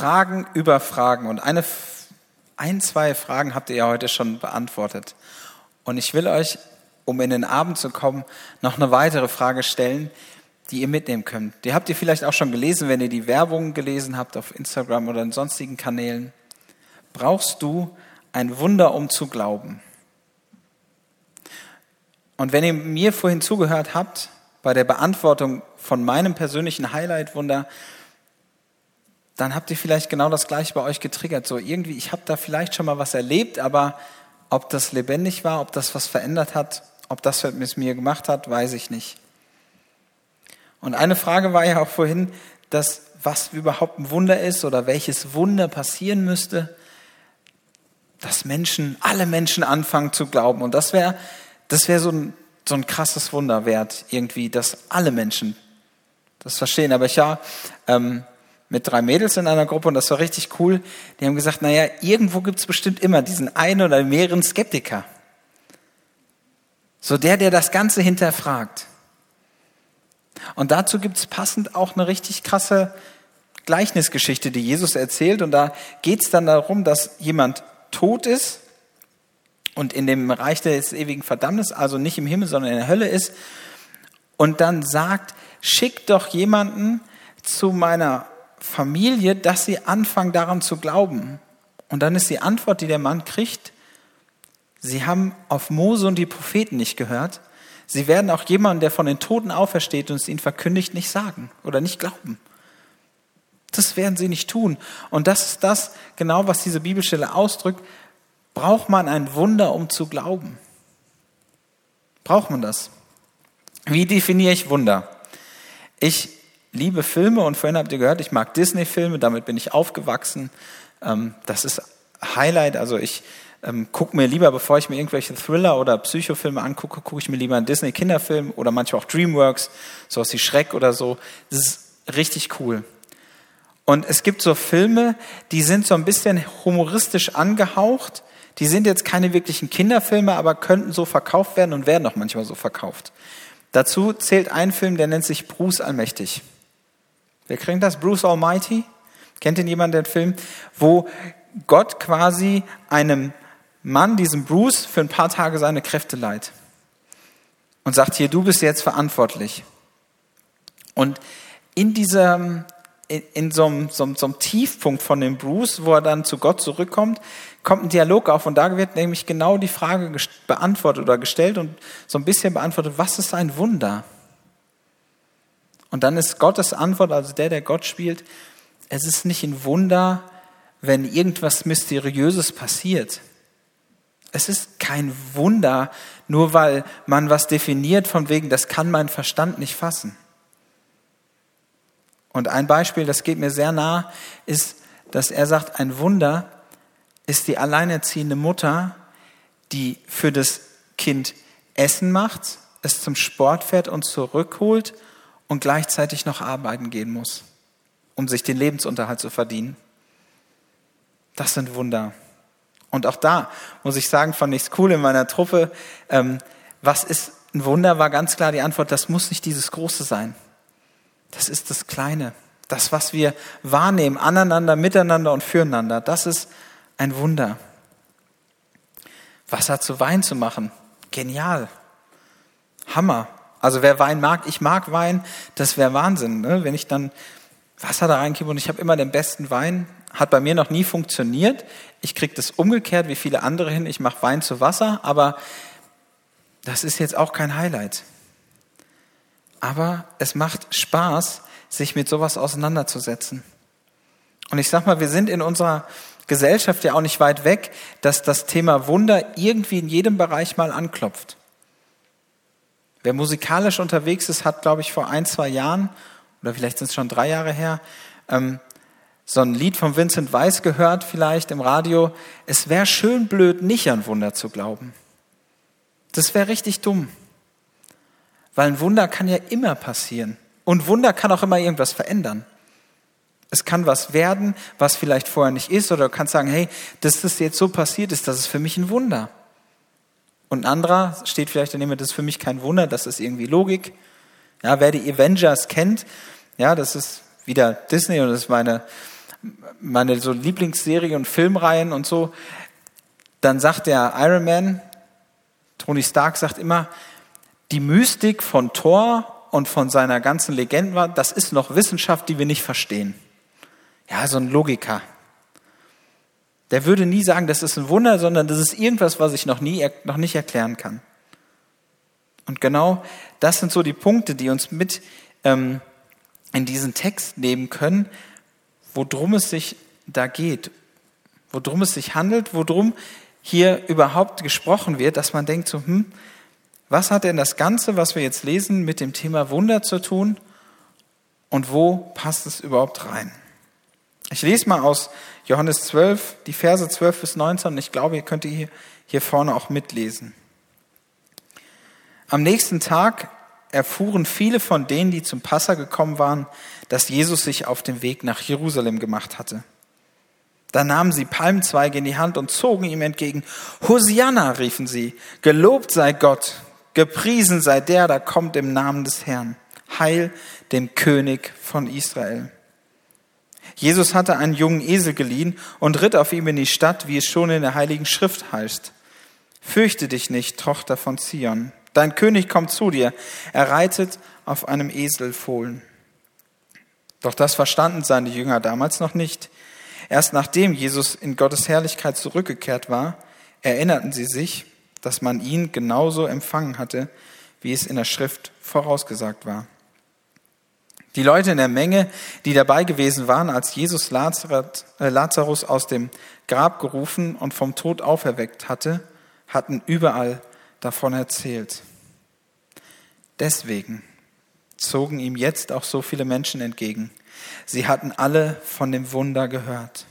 Fragen über Fragen. Und eine, ein, zwei Fragen habt ihr ja heute schon beantwortet. Und ich will euch, um in den Abend zu kommen, noch eine weitere Frage stellen, die ihr mitnehmen könnt. Die habt ihr vielleicht auch schon gelesen, wenn ihr die Werbung gelesen habt auf Instagram oder in sonstigen Kanälen. Brauchst du ein Wunder, um zu glauben? Und wenn ihr mir vorhin zugehört habt, bei der Beantwortung von meinem persönlichen Highlight-Wunder, dann habt ihr vielleicht genau das gleiche bei euch getriggert. So irgendwie, ich habe da vielleicht schon mal was erlebt, aber ob das lebendig war, ob das was verändert hat, ob das was mit mir gemacht hat, weiß ich nicht. Und eine Frage war ja auch vorhin, dass was überhaupt ein Wunder ist oder welches Wunder passieren müsste, dass Menschen, alle Menschen anfangen zu glauben. Und das wäre das wäre so ein, so ein krasses Wunder wert, irgendwie, dass alle Menschen das verstehen. Aber ich war ähm, mit drei Mädels in einer Gruppe und das war richtig cool. Die haben gesagt, naja, irgendwo gibt es bestimmt immer diesen einen oder mehreren Skeptiker. So der, der das Ganze hinterfragt. Und dazu gibt es passend auch eine richtig krasse Gleichnisgeschichte, die Jesus erzählt. Und da geht es dann darum, dass jemand tot ist und in dem Reich des ewigen Verdammnis, also nicht im Himmel, sondern in der Hölle ist. Und dann sagt, schickt doch jemanden zu meiner Familie, dass sie anfangen daran zu glauben. Und dann ist die Antwort, die der Mann kriegt, sie haben auf Mose und die Propheten nicht gehört. Sie werden auch jemanden, der von den Toten aufersteht und es ihnen verkündigt, nicht sagen oder nicht glauben. Das werden sie nicht tun. Und das ist das genau, was diese Bibelstelle ausdrückt braucht man ein Wunder, um zu glauben? Braucht man das? Wie definiere ich Wunder? Ich liebe Filme und vorhin habt ihr gehört, ich mag Disney-Filme, damit bin ich aufgewachsen. Ähm, das ist Highlight. Also ich ähm, gucke mir lieber, bevor ich mir irgendwelche Thriller oder Psychofilme angucke, gucke ich mir lieber einen Disney-Kinderfilm oder manchmal auch Dreamworks, sowas wie Schreck oder so. Das ist richtig cool. Und es gibt so Filme, die sind so ein bisschen humoristisch angehaucht, die sind jetzt keine wirklichen Kinderfilme, aber könnten so verkauft werden und werden auch manchmal so verkauft. Dazu zählt ein Film, der nennt sich Bruce Allmächtig. Wer kriegt das? Bruce Almighty? Kennt ihn jemand den Film? Wo Gott quasi einem Mann, diesem Bruce, für ein paar Tage seine Kräfte leiht. Und sagt hier, du bist jetzt verantwortlich. Und in diesem, in, in so, einem, so, so einem Tiefpunkt von dem Bruce, wo er dann zu Gott zurückkommt, kommt ein Dialog auf und da wird nämlich genau die Frage beantwortet oder gestellt und so ein bisschen beantwortet, was ist ein Wunder? Und dann ist Gottes Antwort, also der, der Gott spielt, es ist nicht ein Wunder, wenn irgendwas Mysteriöses passiert. Es ist kein Wunder, nur weil man was definiert von wegen, das kann mein Verstand nicht fassen. Und ein Beispiel, das geht mir sehr nah, ist, dass er sagt, ein Wunder ist die alleinerziehende Mutter, die für das Kind Essen macht, es zum Sport fährt und zurückholt und gleichzeitig noch arbeiten gehen muss, um sich den Lebensunterhalt zu verdienen. Das sind Wunder. Und auch da muss ich sagen, fand ich es cool in meiner Truppe. Ähm, was ist ein Wunder? War ganz klar die Antwort, das muss nicht dieses Große sein. Das ist das Kleine. Das, was wir wahrnehmen, aneinander, miteinander und füreinander. Das ist ein Wunder. Wasser zu Wein zu machen, genial. Hammer. Also wer Wein mag, ich mag Wein, das wäre Wahnsinn. Ne? Wenn ich dann Wasser da reinkippe und ich habe immer den besten Wein, hat bei mir noch nie funktioniert. Ich kriege das umgekehrt wie viele andere hin. Ich mache Wein zu Wasser, aber das ist jetzt auch kein Highlight. Aber es macht Spaß, sich mit sowas auseinanderzusetzen. Und ich sag mal, wir sind in unserer Gesellschaft ja auch nicht weit weg, dass das Thema Wunder irgendwie in jedem Bereich mal anklopft. Wer musikalisch unterwegs ist, hat, glaube ich, vor ein, zwei Jahren, oder vielleicht sind es schon drei Jahre her, ähm, so ein Lied von Vincent Weiss gehört, vielleicht im Radio. Es wäre schön blöd, nicht an Wunder zu glauben. Das wäre richtig dumm. Weil ein Wunder kann ja immer passieren. Und Wunder kann auch immer irgendwas verändern. Es kann was werden, was vielleicht vorher nicht ist, oder du kannst sagen, hey, dass das jetzt so passiert ist, das ist für mich ein Wunder. Und ein anderer steht vielleicht daneben, das ist für mich kein Wunder, das ist irgendwie Logik. Ja, wer die Avengers kennt, ja, das ist wieder Disney und das ist meine, meine so Lieblingsserie und Filmreihen und so, dann sagt der Iron Man, Tony Stark sagt immer, die Mystik von Thor und von seiner ganzen Legende war, das ist noch Wissenschaft, die wir nicht verstehen. Ja, so ein Logiker. Der würde nie sagen, das ist ein Wunder, sondern das ist irgendwas, was ich noch nie, noch nicht erklären kann. Und genau das sind so die Punkte, die uns mit ähm, in diesen Text nehmen können, worum es sich da geht, worum es sich handelt, worum hier überhaupt gesprochen wird, dass man denkt so, hm, was hat denn das Ganze, was wir jetzt lesen, mit dem Thema Wunder zu tun und wo passt es überhaupt rein? Ich lese mal aus Johannes 12, die Verse 12 bis 19 und ich glaube, ihr könnt hier, hier vorne auch mitlesen. Am nächsten Tag erfuhren viele von denen, die zum Passa gekommen waren, dass Jesus sich auf den Weg nach Jerusalem gemacht hatte. Da nahmen sie Palmzweige in die Hand und zogen ihm entgegen. Hosianna, riefen sie, gelobt sei Gott, gepriesen sei der, der kommt im Namen des Herrn. Heil dem König von Israel. Jesus hatte einen jungen Esel geliehen und ritt auf ihm in die Stadt, wie es schon in der Heiligen Schrift heißt. Fürchte dich nicht, Tochter von Zion. Dein König kommt zu dir. Er reitet auf einem Eselfohlen. Doch das verstanden seine Jünger damals noch nicht. Erst nachdem Jesus in Gottes Herrlichkeit zurückgekehrt war, erinnerten sie sich, dass man ihn genauso empfangen hatte, wie es in der Schrift vorausgesagt war. Die Leute in der Menge, die dabei gewesen waren, als Jesus äh, Lazarus aus dem Grab gerufen und vom Tod auferweckt hatte, hatten überall davon erzählt. Deswegen zogen ihm jetzt auch so viele Menschen entgegen. Sie hatten alle von dem Wunder gehört.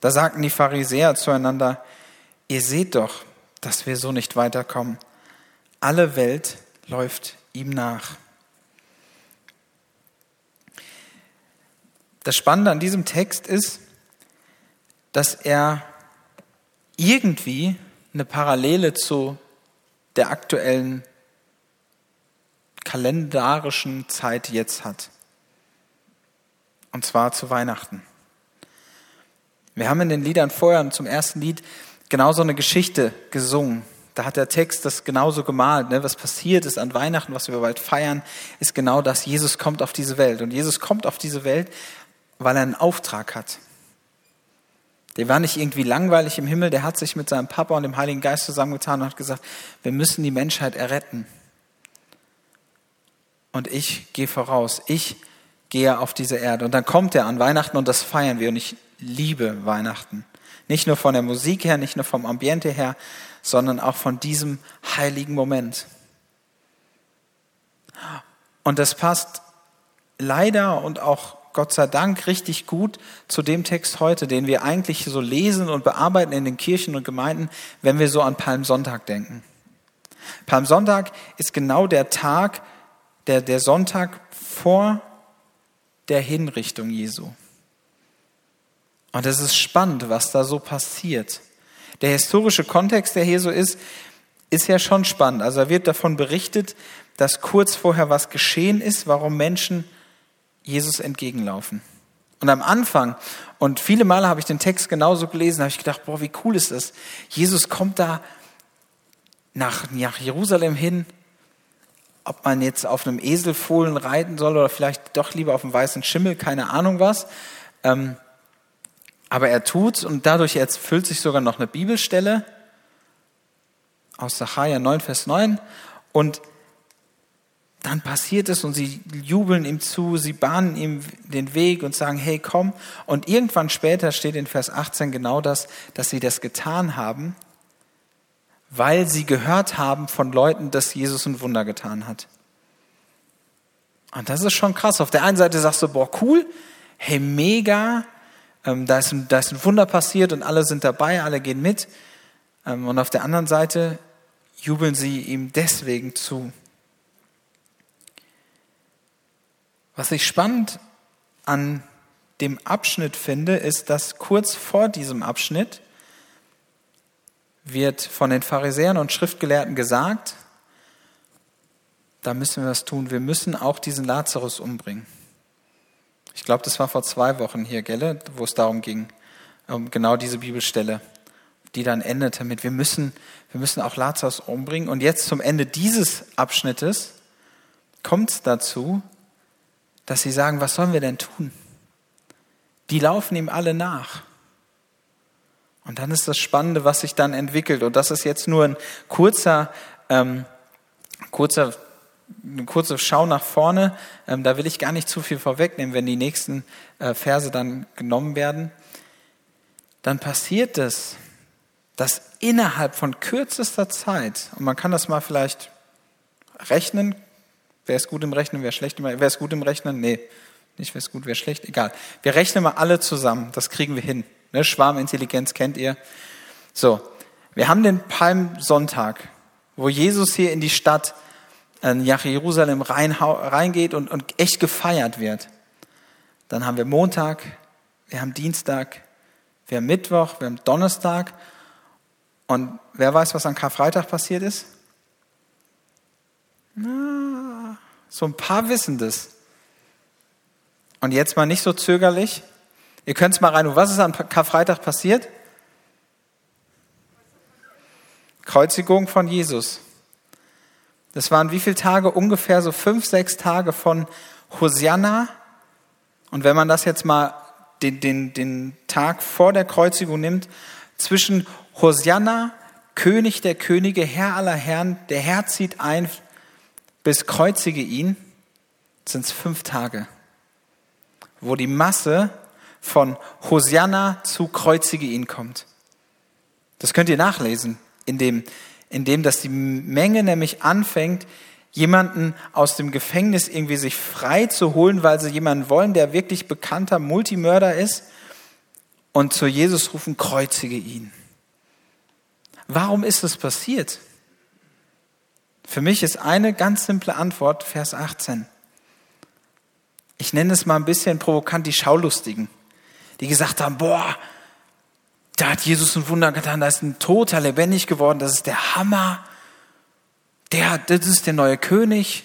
Da sagten die Pharisäer zueinander, ihr seht doch, dass wir so nicht weiterkommen. Alle Welt läuft ihm nach. Das Spannende an diesem Text ist, dass er irgendwie eine Parallele zu der aktuellen kalendarischen Zeit jetzt hat. Und zwar zu Weihnachten. Wir haben in den Liedern vorher zum ersten Lied genauso eine Geschichte gesungen. Da hat der Text das genauso gemalt. Ne? Was passiert ist an Weihnachten, was wir bald feiern, ist genau das. Jesus kommt auf diese Welt. Und Jesus kommt auf diese Welt, weil er einen Auftrag hat. Der war nicht irgendwie langweilig im Himmel, der hat sich mit seinem Papa und dem Heiligen Geist zusammengetan und hat gesagt, wir müssen die Menschheit erretten. Und ich gehe voraus, ich gehe auf diese Erde. Und dann kommt er an Weihnachten und das feiern wir. Und ich liebe Weihnachten. Nicht nur von der Musik her, nicht nur vom Ambiente her, sondern auch von diesem heiligen Moment. Und das passt leider und auch Gott sei Dank richtig gut zu dem Text heute, den wir eigentlich so lesen und bearbeiten in den Kirchen und Gemeinden, wenn wir so an Palmsonntag denken. Palmsonntag ist genau der Tag, der, der Sonntag vor der Hinrichtung Jesu. Und es ist spannend, was da so passiert. Der historische Kontext, der hier so ist, ist ja schon spannend. Also da wird davon berichtet, dass kurz vorher was geschehen ist, warum Menschen Jesus entgegenlaufen. Und am Anfang, und viele Male habe ich den Text genauso gelesen, habe ich gedacht, boah, wie cool ist das. Jesus kommt da nach, nach Jerusalem hin, ob man jetzt auf einem Eselfohlen reiten soll oder vielleicht doch lieber auf einem weißen Schimmel, keine Ahnung was. Ähm, aber er tut's und dadurch erfüllt sich sogar noch eine Bibelstelle aus Sacharja 9, Vers 9. Und dann passiert es und sie jubeln ihm zu, sie bahnen ihm den Weg und sagen, hey, komm. Und irgendwann später steht in Vers 18 genau das, dass sie das getan haben, weil sie gehört haben von Leuten, dass Jesus ein Wunder getan hat. Und das ist schon krass. Auf der einen Seite sagst du, boah, cool, hey, mega, ähm, da, ist ein, da ist ein Wunder passiert und alle sind dabei, alle gehen mit. Ähm, und auf der anderen Seite jubeln sie ihm deswegen zu. Was ich spannend an dem Abschnitt finde, ist, dass kurz vor diesem Abschnitt wird von den Pharisäern und Schriftgelehrten gesagt, da müssen wir was tun. Wir müssen auch diesen Lazarus umbringen. Ich glaube, das war vor zwei Wochen hier, gell, wo es darum ging, um genau diese Bibelstelle, die dann endete mit, wir müssen, wir müssen auch Lazarus umbringen. Und jetzt zum Ende dieses Abschnittes kommt es dazu, dass sie sagen, was sollen wir denn tun? Die laufen ihm alle nach. Und dann ist das Spannende, was sich dann entwickelt. Und das ist jetzt nur ein kurzer, ähm, kurzer, eine kurze Schau nach vorne. Ähm, da will ich gar nicht zu viel vorwegnehmen, wenn die nächsten äh, Verse dann genommen werden. Dann passiert es, dass innerhalb von kürzester Zeit, und man kann das mal vielleicht rechnen, wer ist gut im Rechnen, wer schlecht im Rechnen, wer ist gut im Rechnen? Nee, nicht wer ist gut, wer ist schlecht, egal. Wir rechnen mal alle zusammen, das kriegen wir hin. Ne, Schwarmintelligenz kennt ihr. So, wir haben den Palmsonntag, wo Jesus hier in die Stadt äh, nach Jerusalem reingeht und, und echt gefeiert wird. Dann haben wir Montag, wir haben Dienstag, wir haben Mittwoch, wir haben Donnerstag. Und wer weiß, was an Karfreitag passiert ist? Na, so ein paar wissen das. Und jetzt mal nicht so zögerlich. Ihr könnt es mal rein. Was ist am Karfreitag passiert? Kreuzigung von Jesus. Das waren wie viele Tage? Ungefähr so fünf, sechs Tage von Hosianna. Und wenn man das jetzt mal den, den, den Tag vor der Kreuzigung nimmt, zwischen Hosianna, König der Könige, Herr aller Herren, der Herr zieht ein, bis kreuzige ihn, sind es fünf Tage, wo die Masse von Hosianna zu kreuzige ihn kommt. Das könnt ihr nachlesen, indem, indem dass die Menge nämlich anfängt, jemanden aus dem Gefängnis irgendwie sich frei zu holen, weil sie jemanden wollen, der wirklich bekannter Multimörder ist und zu Jesus rufen, kreuzige ihn. Warum ist das passiert? Für mich ist eine ganz simple Antwort, Vers 18. Ich nenne es mal ein bisschen provokant die Schaulustigen die gesagt haben, boah, da hat Jesus ein Wunder getan, da ist ein Toter lebendig geworden, das ist der Hammer, der, das ist der neue König.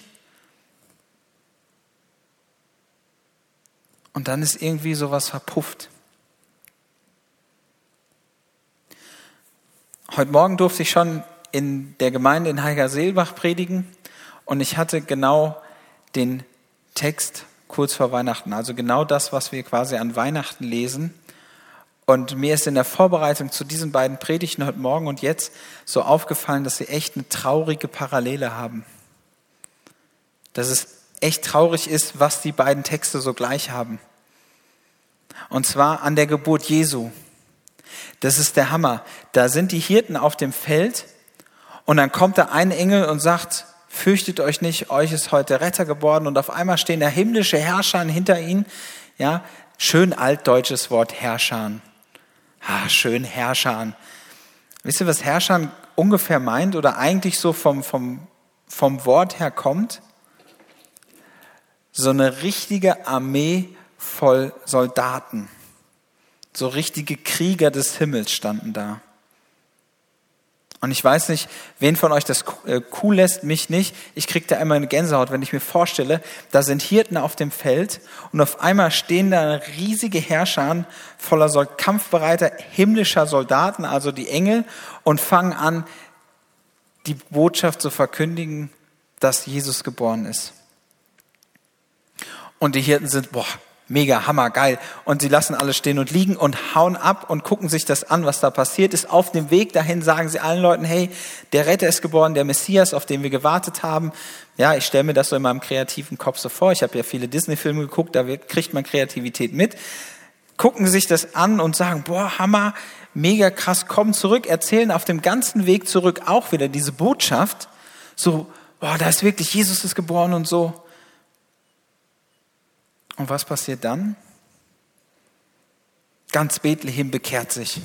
Und dann ist irgendwie sowas verpufft. Heute Morgen durfte ich schon in der Gemeinde in Heiger-Seelbach predigen und ich hatte genau den Text kurz vor Weihnachten. Also genau das, was wir quasi an Weihnachten lesen. Und mir ist in der Vorbereitung zu diesen beiden Predigten heute Morgen und jetzt so aufgefallen, dass sie echt eine traurige Parallele haben. Dass es echt traurig ist, was die beiden Texte so gleich haben. Und zwar an der Geburt Jesu. Das ist der Hammer. Da sind die Hirten auf dem Feld und dann kommt da ein Engel und sagt, fürchtet euch nicht, euch ist heute Retter geboren und auf einmal stehen da himmlische Herrscher hinter ihnen. Ja, schön altdeutsches Wort Herrscher. Ah, schön Herrscher. Wisst ihr, was Herrscher ungefähr meint oder eigentlich so vom, vom, vom Wort her kommt? So eine richtige Armee voll Soldaten. So richtige Krieger des Himmels standen da. Und ich weiß nicht, wen von euch das äh, cool lässt, mich nicht. Ich kriege da immer eine Gänsehaut, wenn ich mir vorstelle, da sind Hirten auf dem Feld und auf einmal stehen da riesige Herrscher voller kampfbereiter himmlischer Soldaten, also die Engel, und fangen an, die Botschaft zu verkündigen, dass Jesus geboren ist. Und die Hirten sind, boah, Mega, hammer, geil. Und sie lassen alle stehen und liegen und hauen ab und gucken sich das an, was da passiert ist. Auf dem Weg dahin sagen sie allen Leuten, hey, der Retter ist geboren, der Messias, auf den wir gewartet haben. Ja, ich stelle mir das so in meinem kreativen Kopf so vor. Ich habe ja viele Disney-Filme geguckt, da kriegt man Kreativität mit. Gucken sich das an und sagen, boah, hammer, mega krass, kommen zurück, erzählen auf dem ganzen Weg zurück auch wieder diese Botschaft. So, boah, da ist wirklich Jesus ist geboren und so. Und was passiert dann? Ganz Bethlehem bekehrt sich.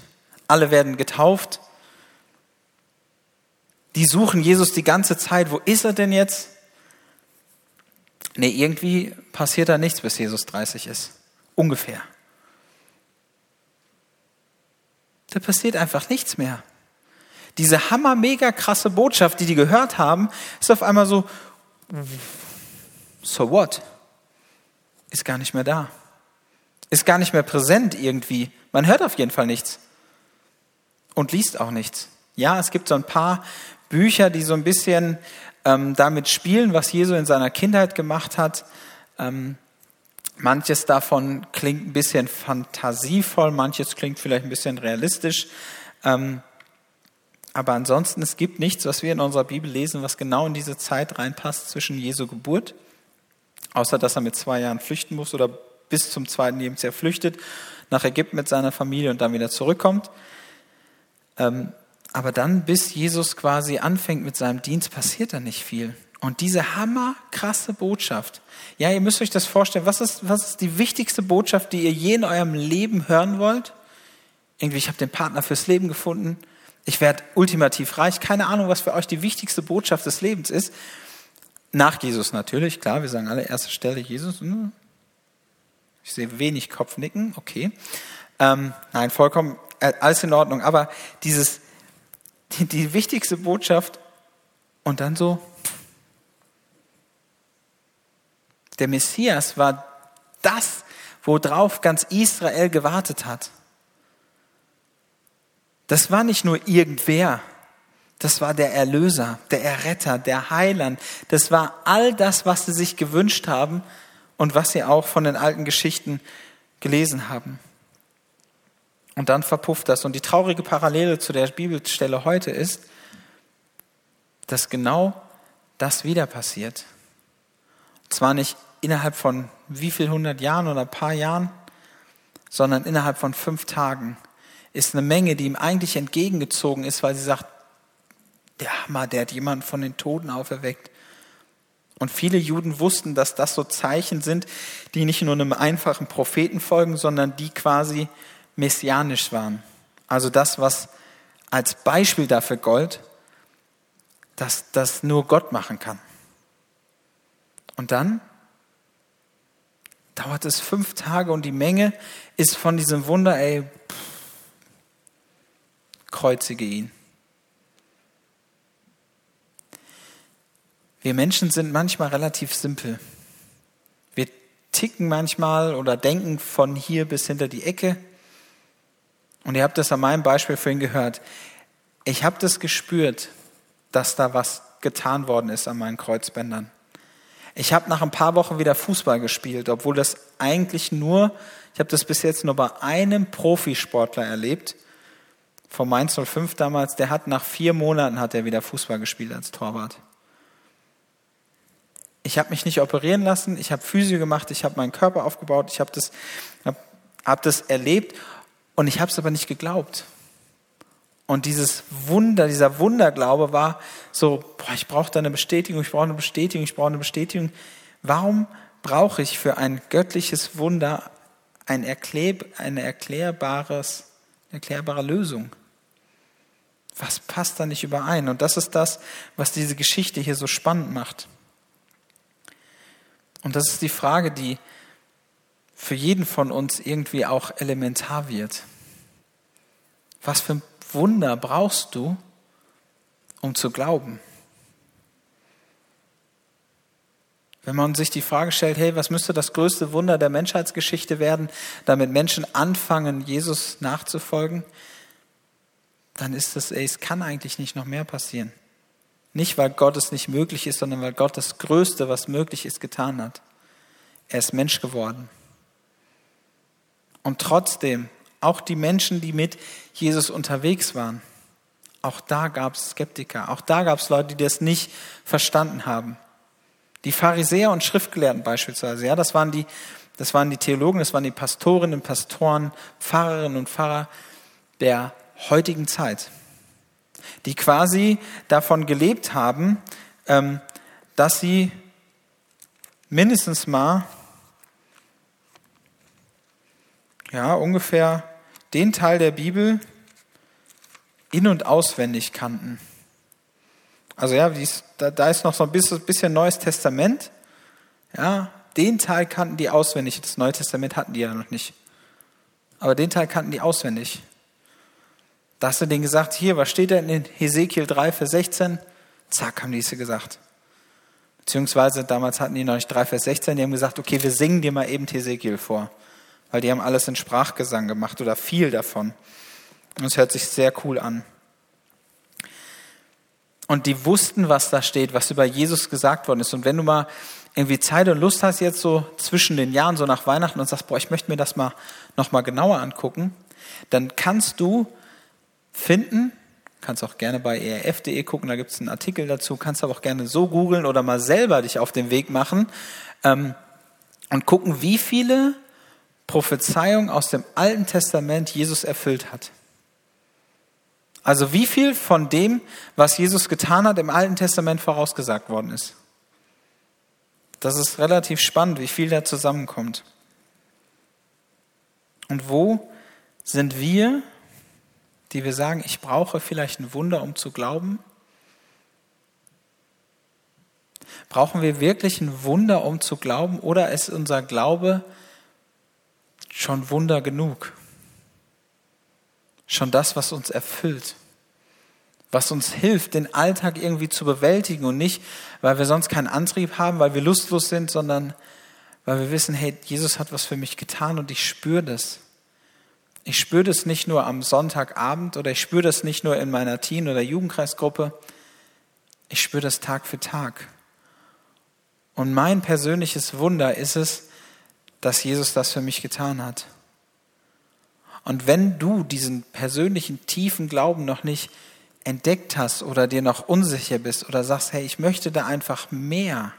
Alle werden getauft. Die suchen Jesus die ganze Zeit. Wo ist er denn jetzt? Nee, irgendwie passiert da nichts, bis Jesus 30 ist. Ungefähr. Da passiert einfach nichts mehr. Diese hammer mega krasse Botschaft, die die gehört haben, ist auf einmal so, so what? Ist gar nicht mehr da. Ist gar nicht mehr präsent irgendwie. Man hört auf jeden Fall nichts. Und liest auch nichts. Ja, es gibt so ein paar Bücher, die so ein bisschen ähm, damit spielen, was Jesu in seiner Kindheit gemacht hat. Ähm, manches davon klingt ein bisschen fantasievoll, manches klingt vielleicht ein bisschen realistisch. Ähm, aber ansonsten, es gibt nichts, was wir in unserer Bibel lesen, was genau in diese Zeit reinpasst zwischen Jesu Geburt, außer dass er mit zwei Jahren flüchten muss oder bis zum zweiten Lebensjahr flüchtet, nach Ägypten mit seiner Familie und dann wieder zurückkommt. Ähm, aber dann, bis Jesus quasi anfängt mit seinem Dienst, passiert da nicht viel. Und diese hammerkrasse Botschaft, ja, ihr müsst euch das vorstellen, was ist, was ist die wichtigste Botschaft, die ihr je in eurem Leben hören wollt? Irgendwie, ich habe den Partner fürs Leben gefunden, ich werde ultimativ reich, keine Ahnung, was für euch die wichtigste Botschaft des Lebens ist. Nach Jesus natürlich, klar, wir sagen alle erste Stelle Jesus. Hm. Ich sehe wenig Kopfnicken, okay. Ähm, nein, vollkommen, äh, alles in Ordnung. Aber dieses, die, die wichtigste Botschaft und dann so, der Messias war das, worauf ganz Israel gewartet hat. Das war nicht nur irgendwer, das war der Erlöser, der Erretter, der Heiland. Das war all das, was sie sich gewünscht haben und was sie auch von den alten Geschichten gelesen haben. Und dann verpufft das. Und die traurige Parallele zu der Bibelstelle heute ist, dass genau das wieder passiert. Zwar nicht innerhalb von wie viel hundert Jahren oder ein paar Jahren, sondern innerhalb von fünf Tagen ist eine Menge, die ihm eigentlich entgegengezogen ist, weil sie sagt, der Hammer, der hat jemanden von den Toten auferweckt. Und viele Juden wussten, dass das so Zeichen sind, die nicht nur einem einfachen Propheten folgen, sondern die quasi messianisch waren. Also das, was als Beispiel dafür gold, dass das nur Gott machen kann. Und dann dauert es fünf Tage und die Menge ist von diesem Wunder, ey, pff, kreuzige ihn. Wir Menschen sind manchmal relativ simpel. Wir ticken manchmal oder denken von hier bis hinter die Ecke und ihr habt das an meinem Beispiel vorhin gehört. Ich habe das gespürt, dass da was getan worden ist an meinen Kreuzbändern. Ich habe nach ein paar Wochen wieder Fußball gespielt, obwohl das eigentlich nur, ich habe das bis jetzt nur bei einem Profisportler erlebt, vom Mainz 05 damals, der hat nach vier Monaten hat er wieder Fußball gespielt als Torwart. Ich habe mich nicht operieren lassen, ich habe Physio gemacht, ich habe meinen Körper aufgebaut, ich habe das, hab, hab das erlebt und ich habe es aber nicht geglaubt. Und dieses Wunder, dieser Wunderglaube war so, boah, ich brauche da eine Bestätigung, ich brauche eine Bestätigung, ich brauche eine Bestätigung. Warum brauche ich für ein göttliches Wunder ein Erklär, eine erklärbares, erklärbare Lösung? Was passt da nicht überein? Und das ist das, was diese Geschichte hier so spannend macht. Und das ist die Frage, die für jeden von uns irgendwie auch elementar wird. Was für ein Wunder brauchst du, um zu glauben? Wenn man sich die Frage stellt, hey, was müsste das größte Wunder der Menschheitsgeschichte werden, damit Menschen anfangen, Jesus nachzufolgen, dann ist es, ey, es kann eigentlich nicht noch mehr passieren. Nicht, weil Gott es nicht möglich ist, sondern weil Gott das Größte, was möglich ist, getan hat. Er ist Mensch geworden. Und trotzdem, auch die Menschen, die mit Jesus unterwegs waren, auch da gab es Skeptiker, auch da gab es Leute, die das nicht verstanden haben. Die Pharisäer und Schriftgelehrten beispielsweise, ja, das waren die, das waren die Theologen, das waren die Pastorinnen, Pastoren, Pfarrerinnen und Pfarrer der heutigen Zeit, die quasi davon gelebt haben, ähm, dass sie mindestens mal ja, ungefähr den Teil der Bibel in- und auswendig kannten. Also ja, da, ist noch so ein bisschen, bisschen Neues Testament. Ja, den Teil kannten die auswendig. Das Neue Testament hatten die ja noch nicht. Aber den Teil kannten die auswendig. Da hast du denen gesagt, hier, was steht denn in Hesekiel 3, Vers 16? Zack, haben die es gesagt. Beziehungsweise damals hatten die noch nicht 3, Vers 16, die haben gesagt, okay, wir singen dir mal eben Hesekiel vor. weil die haben alles in Sprachgesang gemacht oder viel davon. Und es hört sich sehr cool an. Und die wussten, was da steht, was über Jesus gesagt worden ist. Und wenn du mal irgendwie Zeit und Lust hast, jetzt so zwischen den Jahren, so nach Weihnachten und sagst, boah, ich möchte mir das mal nochmal genauer angucken, dann kannst du finden, kannst auch gerne bei erf.de gucken, da gibt es einen Artikel dazu, kannst aber auch gerne so googeln oder mal selber dich auf den Weg machen ähm, und gucken, wie viele Prophezeiungen aus dem Alten Testament Jesus erfüllt hat. Also wie viel von dem, was Jesus getan hat, im Alten Testament vorausgesagt worden ist. Das ist relativ spannend, wie viel da zusammenkommt. Und wo sind wir, die wir sagen, ich brauche vielleicht ein Wunder, um zu glauben? Brauchen wir wirklich ein Wunder, um zu glauben, oder ist unser Glaube schon Wunder genug? Schon das, was uns erfüllt? was uns hilft, den Alltag irgendwie zu bewältigen und nicht, weil wir sonst keinen Antrieb haben, weil wir lustlos sind, sondern weil wir wissen, hey, Jesus hat was für mich getan und ich spüre das. Ich spüre das nicht nur am Sonntagabend oder ich spüre das nicht nur in meiner Teen- oder Jugendkreisgruppe, ich spüre das Tag für Tag. Und mein persönliches Wunder ist es, dass Jesus das für mich getan hat. Und wenn du diesen persönlichen tiefen Glauben noch nicht entdeckt hast oder dir noch unsicher bist oder sagst, hey, ich möchte da einfach mehr.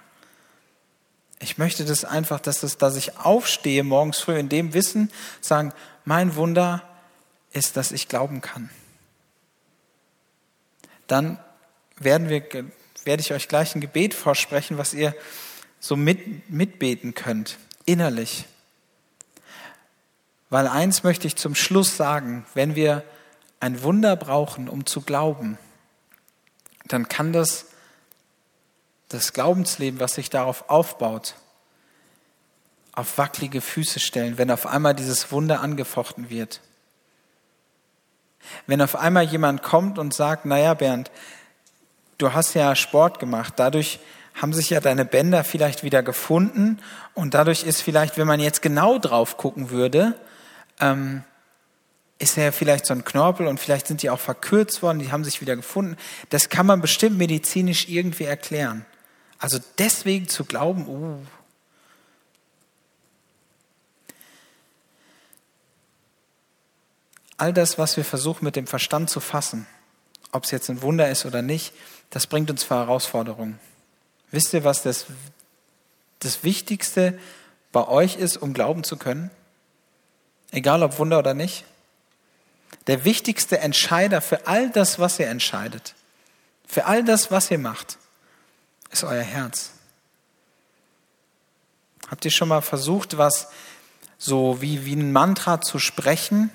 Ich möchte das einfach, dass, das, dass ich aufstehe morgens früh in dem Wissen, sagen, mein Wunder ist, dass ich glauben kann. Dann werden wir, werde ich euch gleich ein Gebet vorsprechen, was ihr so mit, mitbeten könnt, innerlich. Weil eins möchte ich zum Schluss sagen, wenn wir ein Wunder brauchen, um zu glauben, dann kann das das Glaubensleben, was sich darauf aufbaut, auf wackelige Füße stellen, wenn auf einmal dieses Wunder angefochten wird. Wenn auf einmal jemand kommt und sagt, naja Bernd, du hast ja Sport gemacht, dadurch haben sich ja deine Bänder vielleicht wieder gefunden und dadurch ist vielleicht, wenn man jetzt genau drauf gucken würde, ähm, ist ja vielleicht so ein Knorpel und vielleicht sind die auch verkürzt worden, die haben sich wieder gefunden. Das kann man bestimmt medizinisch irgendwie erklären. Also deswegen zu glauben, uh. All das, was wir versuchen mit dem Verstand zu fassen, ob es jetzt ein Wunder ist oder nicht, das bringt uns vor Herausforderungen. Wisst ihr, was das, das Wichtigste bei euch ist, um glauben zu können? Egal ob Wunder oder nicht? der wichtigste Entscheider für all das, was ihr entscheidet, für all das, was ihr macht, ist euer Herz. Habt ihr schon mal versucht, was so wie, wie ein Mantra zu sprechen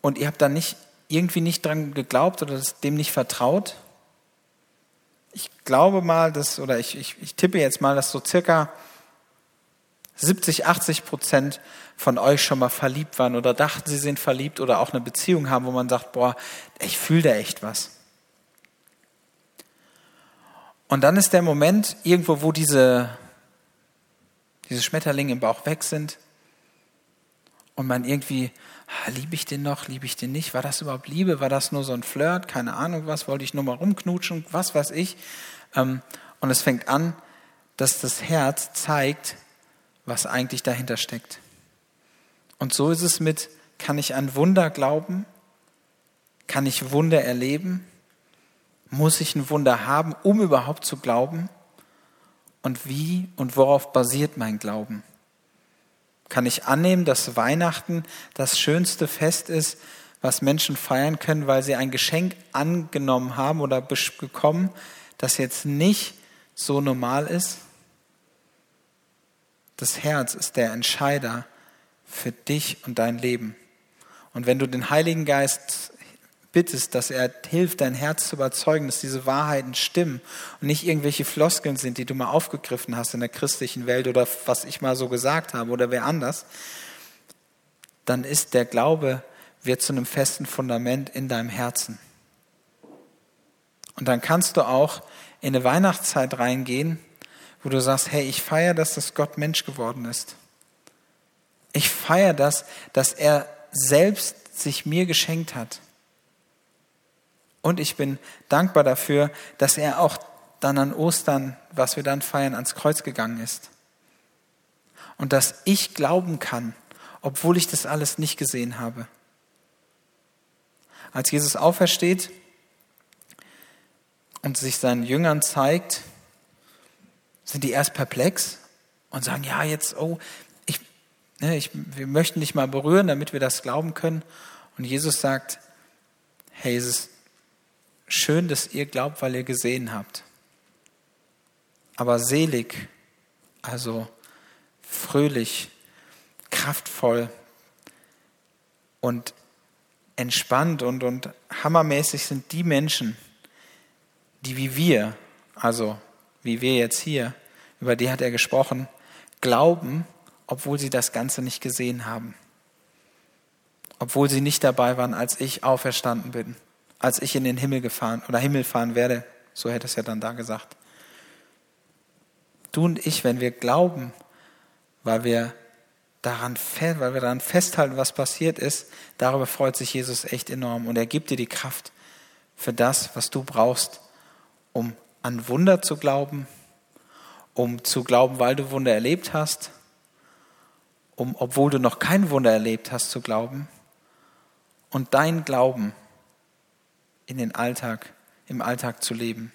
und ihr habt da nicht irgendwie nicht dran geglaubt oder dem nicht vertraut? Ich glaube mal, dass, oder ich, ich, ich tippe jetzt mal, dass so circa 70, 80 Prozent von euch schon mal verliebt waren oder dachten, sie sind verliebt oder auch eine Beziehung haben, wo man sagt, boah, ich fühle da echt was. Und dann ist der Moment irgendwo, wo diese, diese Schmetterlinge im Bauch weg sind und man irgendwie, liebe ich den noch, liebe ich den nicht, war das überhaupt Liebe, war das nur so ein Flirt, keine Ahnung was, wollte ich nur mal rumknutschen, was weiß ich. Ähm, und es fängt an, dass das Herz zeigt, was eigentlich dahinter steckt. Und so ist es mit, kann ich an Wunder glauben? Kann ich Wunder erleben? Muss ich ein Wunder haben, um überhaupt zu glauben? Und wie und worauf basiert mein Glauben? Kann ich annehmen, dass Weihnachten das schönste Fest ist, was Menschen feiern können, weil sie ein Geschenk angenommen haben oder bekommen, das jetzt nicht so normal ist? Das Herz ist der Entscheider für dich und dein Leben. Und wenn du den Heiligen Geist bittest, dass er hilft, dein Herz zu überzeugen, dass diese Wahrheiten stimmen und nicht irgendwelche Floskeln sind, die du mal aufgegriffen hast in der christlichen Welt oder was ich mal so gesagt habe oder wer anders, dann ist der Glaube wird zu einem festen Fundament in deinem Herzen. Und dann kannst du auch in eine Weihnachtszeit reingehen wo du sagst, hey, ich feiere, dass das Gott Mensch geworden ist. Ich feiere das, dass er selbst sich mir geschenkt hat. Und ich bin dankbar dafür, dass er auch dann an Ostern, was wir dann feiern, ans Kreuz gegangen ist. Und dass ich glauben kann, obwohl ich das alles nicht gesehen habe. Als Jesus aufersteht und sich seinen Jüngern zeigt, sind die erst perplex und sagen, ja, jetzt, oh, ich, ne, ich, wir möchten dich mal berühren, damit wir das glauben können. Und Jesus sagt, hey, es ist schön, dass ihr glaubt, weil ihr gesehen habt. Aber selig, also fröhlich, kraftvoll und entspannt und, und hammermäßig sind die Menschen, die wie wir, also wie wir jetzt hier, über die hat er gesprochen, glauben, obwohl sie das Ganze nicht gesehen haben. Obwohl sie nicht dabei waren, als ich auferstanden bin, als ich in den Himmel gefahren oder Himmel fahren werde, so hätte es ja dann da gesagt. Du und ich, wenn wir glauben, weil wir daran, weil wir daran festhalten, was passiert ist, darüber freut sich Jesus echt enorm und er gibt dir die Kraft für das, was du brauchst, um an Wunder zu glauben, um zu glauben, weil du Wunder erlebt hast, um, obwohl du noch kein Wunder erlebt hast, zu glauben und dein Glauben in den Alltag, im Alltag zu leben.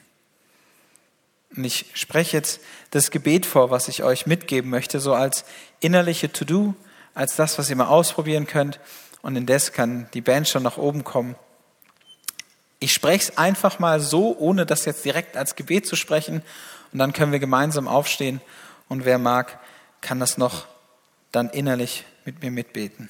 Und ich spreche jetzt das Gebet vor, was ich euch mitgeben möchte, so als innerliche To-Do, als das, was ihr mal ausprobieren könnt. Und indes kann die Band schon nach oben kommen. Ich spreche es einfach mal so, ohne das jetzt direkt als Gebet zu sprechen. Und dann können wir gemeinsam aufstehen. Und wer mag, kann das noch dann innerlich mit mir mitbeten.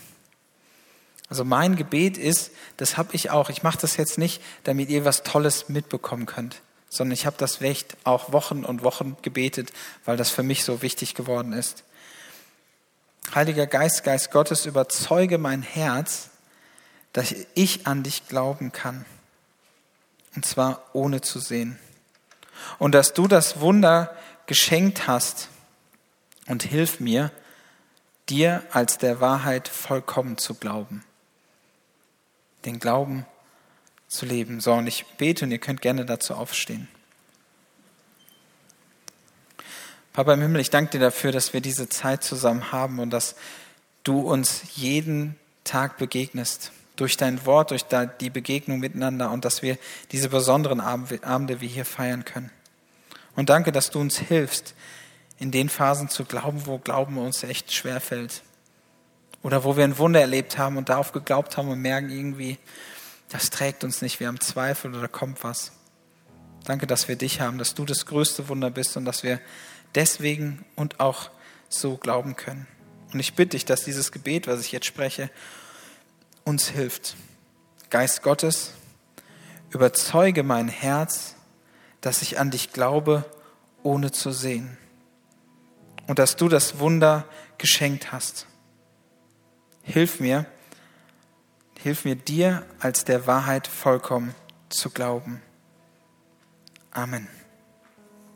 Also mein Gebet ist, das habe ich auch, ich mache das jetzt nicht, damit ihr was Tolles mitbekommen könnt sondern ich habe das echt auch Wochen und Wochen gebetet, weil das für mich so wichtig geworden ist. Heiliger Geist, Geist Gottes, überzeuge mein Herz, dass ich an dich glauben kann. Und zwar ohne zu sehen. Und dass du das Wunder geschenkt hast. Und hilf mir, dir als der Wahrheit vollkommen zu glauben. Den Glauben zu leben. So, und ich bete und ihr könnt gerne dazu aufstehen. Papa im Himmel, ich danke dir dafür, dass wir diese Zeit zusammen haben und dass du uns jeden Tag begegnest. Durch dein Wort, durch die Begegnung miteinander und dass wir diese besonderen Abende wie hier feiern können. Und danke, dass du uns hilfst, in den Phasen zu glauben, wo Glauben uns echt schwer fällt. Oder wo wir ein Wunder erlebt haben und darauf geglaubt haben und merken irgendwie, das trägt uns nicht, wir haben Zweifel oder kommt was. Danke, dass wir dich haben, dass du das größte Wunder bist und dass wir deswegen und auch so glauben können. Und ich bitte dich, dass dieses Gebet, was ich jetzt spreche, uns hilft. Geist Gottes, überzeuge mein Herz, dass ich an dich glaube, ohne zu sehen. Und dass du das Wunder geschenkt hast. Hilf mir, Hilf mir dir als der Wahrheit vollkommen zu glauben. Amen.